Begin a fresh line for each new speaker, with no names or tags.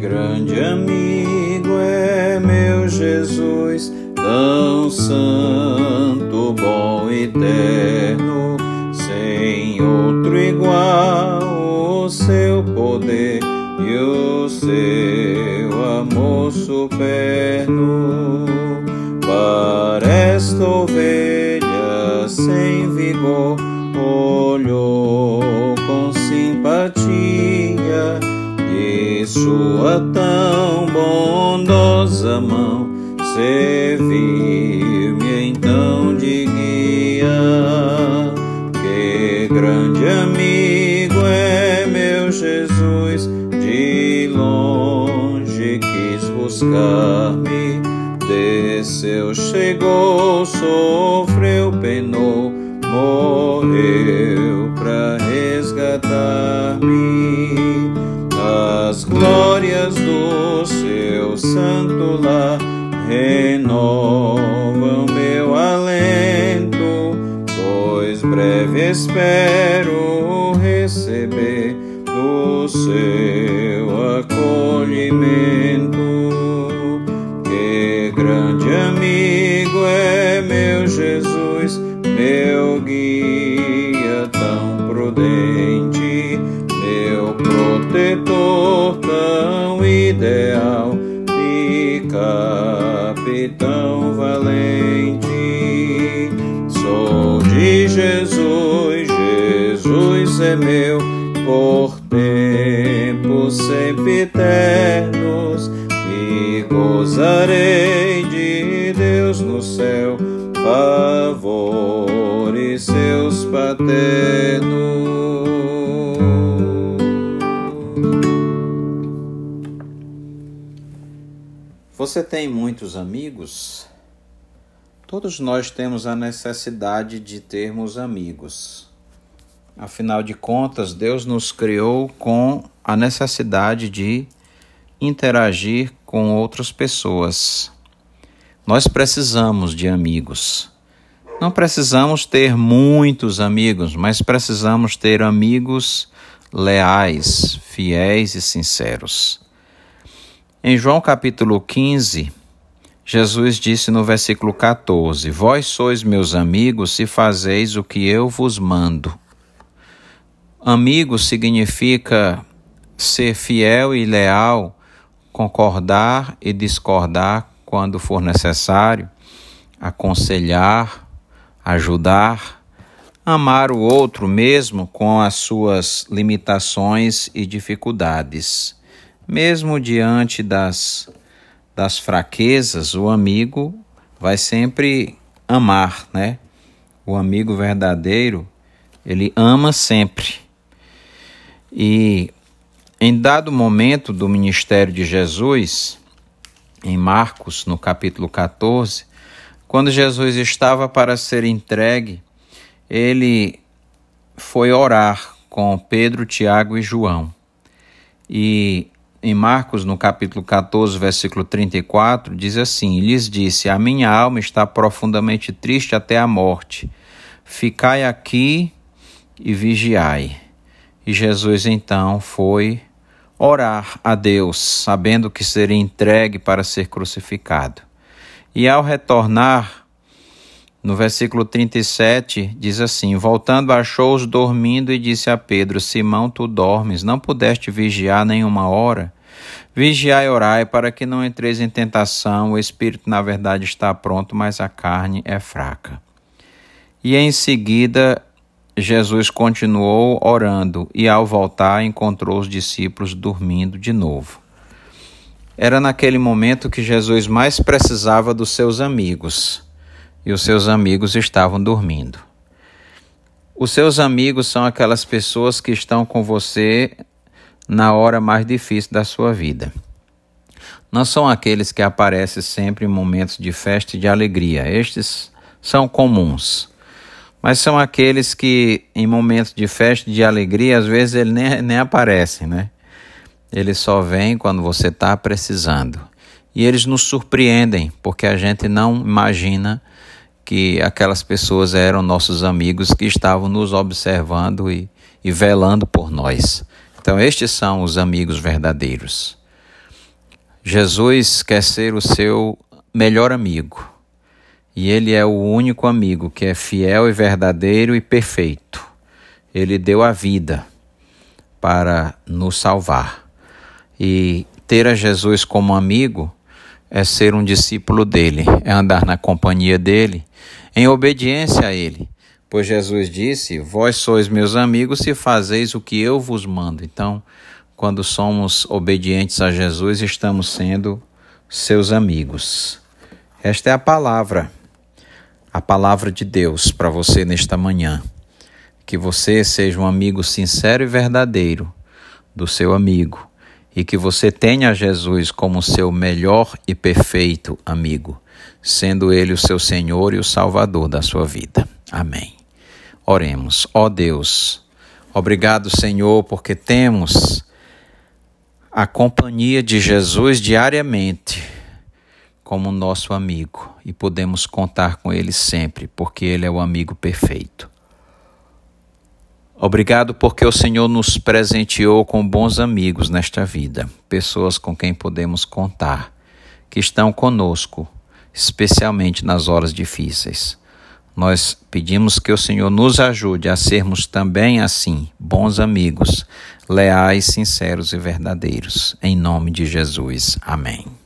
grande amigo é meu Jesus, tão santo, bom e eterno, sem outro igual o seu poder e o seu amor superno. Esta ovelha sem vigor, olhou com simpatia sua tão bondosa mão serviu-me então de guia. Que grande amigo é meu Jesus, de longe quis buscar-me, desceu, chegou, sofreu, penou, morreu para resgatar-me as glórias do seu santo lar. Renovam meu alento, pois breve espero receber o seu Jesus, meu guia tão prudente meu protetor tão ideal e capitão valente. Sou de Jesus, Jesus é meu, por tempos sempre eternos, e gozarei de Deus no céu, favores seus paternos. Você tem muitos amigos? Todos nós temos a necessidade de termos amigos. Afinal de contas, Deus nos criou com a necessidade de interagir com outras pessoas. Nós precisamos de amigos. Não precisamos ter muitos amigos, mas precisamos ter amigos leais, fiéis e sinceros. Em João capítulo 15, Jesus disse no versículo 14: Vós sois meus amigos se fazeis o que eu vos mando. Amigo significa ser fiel e leal, concordar e discordar quando for necessário, aconselhar, ajudar, amar o outro mesmo com as suas limitações e dificuldades. Mesmo diante das, das fraquezas, o amigo vai sempre amar, né? O amigo verdadeiro, ele ama sempre. E em dado momento do ministério de Jesus, em Marcos, no capítulo 14, quando Jesus estava para ser entregue, ele foi orar com Pedro, Tiago e João. E em Marcos, no capítulo 14, versículo 34, diz assim: Lhes disse: A minha alma está profundamente triste até a morte. Ficai aqui e vigiai. E Jesus então foi orar a Deus, sabendo que seria entregue para ser crucificado. E ao retornar, no versículo 37, diz assim: Voltando, achou-os dormindo e disse a Pedro: Simão, tu dormes, não pudeste vigiar nenhuma hora? Vigiai e orai para que não entreis em tentação. O espírito, na verdade, está pronto, mas a carne é fraca. E em seguida, Jesus continuou orando e, ao voltar, encontrou os discípulos dormindo de novo. Era naquele momento que Jesus mais precisava dos seus amigos e os seus amigos estavam dormindo. Os seus amigos são aquelas pessoas que estão com você na hora mais difícil da sua vida. Não são aqueles que aparecem sempre em momentos de festa e de alegria. Estes são comuns. Mas são aqueles que, em momentos de festa e de alegria, às vezes ele nem, nem aparecem, né? Ele só vem quando você está precisando. e eles nos surpreendem, porque a gente não imagina que aquelas pessoas eram nossos amigos que estavam nos observando e, e velando por nós. Então, estes são os amigos verdadeiros. Jesus quer ser o seu melhor amigo. E ele é o único amigo que é fiel e verdadeiro e perfeito. Ele deu a vida para nos salvar. E ter a Jesus como amigo é ser um discípulo dele, é andar na companhia dele, em obediência a ele. Pois Jesus disse: Vós sois meus amigos se fazeis o que eu vos mando. Então, quando somos obedientes a Jesus, estamos sendo seus amigos. Esta é a palavra, a palavra de Deus para você nesta manhã. Que você seja um amigo sincero e verdadeiro do seu amigo e que você tenha Jesus como seu melhor e perfeito amigo, sendo ele o seu Senhor e o Salvador da sua vida. Amém. Oremos. Ó oh Deus, obrigado, Senhor, porque temos a companhia de Jesus diariamente como nosso amigo e podemos contar com ele sempre, porque ele é o amigo perfeito. Obrigado porque o Senhor nos presenteou com bons amigos nesta vida, pessoas com quem podemos contar, que estão conosco, especialmente nas horas difíceis. Nós pedimos que o Senhor nos ajude a sermos também assim, bons amigos, leais, sinceros e verdadeiros. Em nome de Jesus. Amém.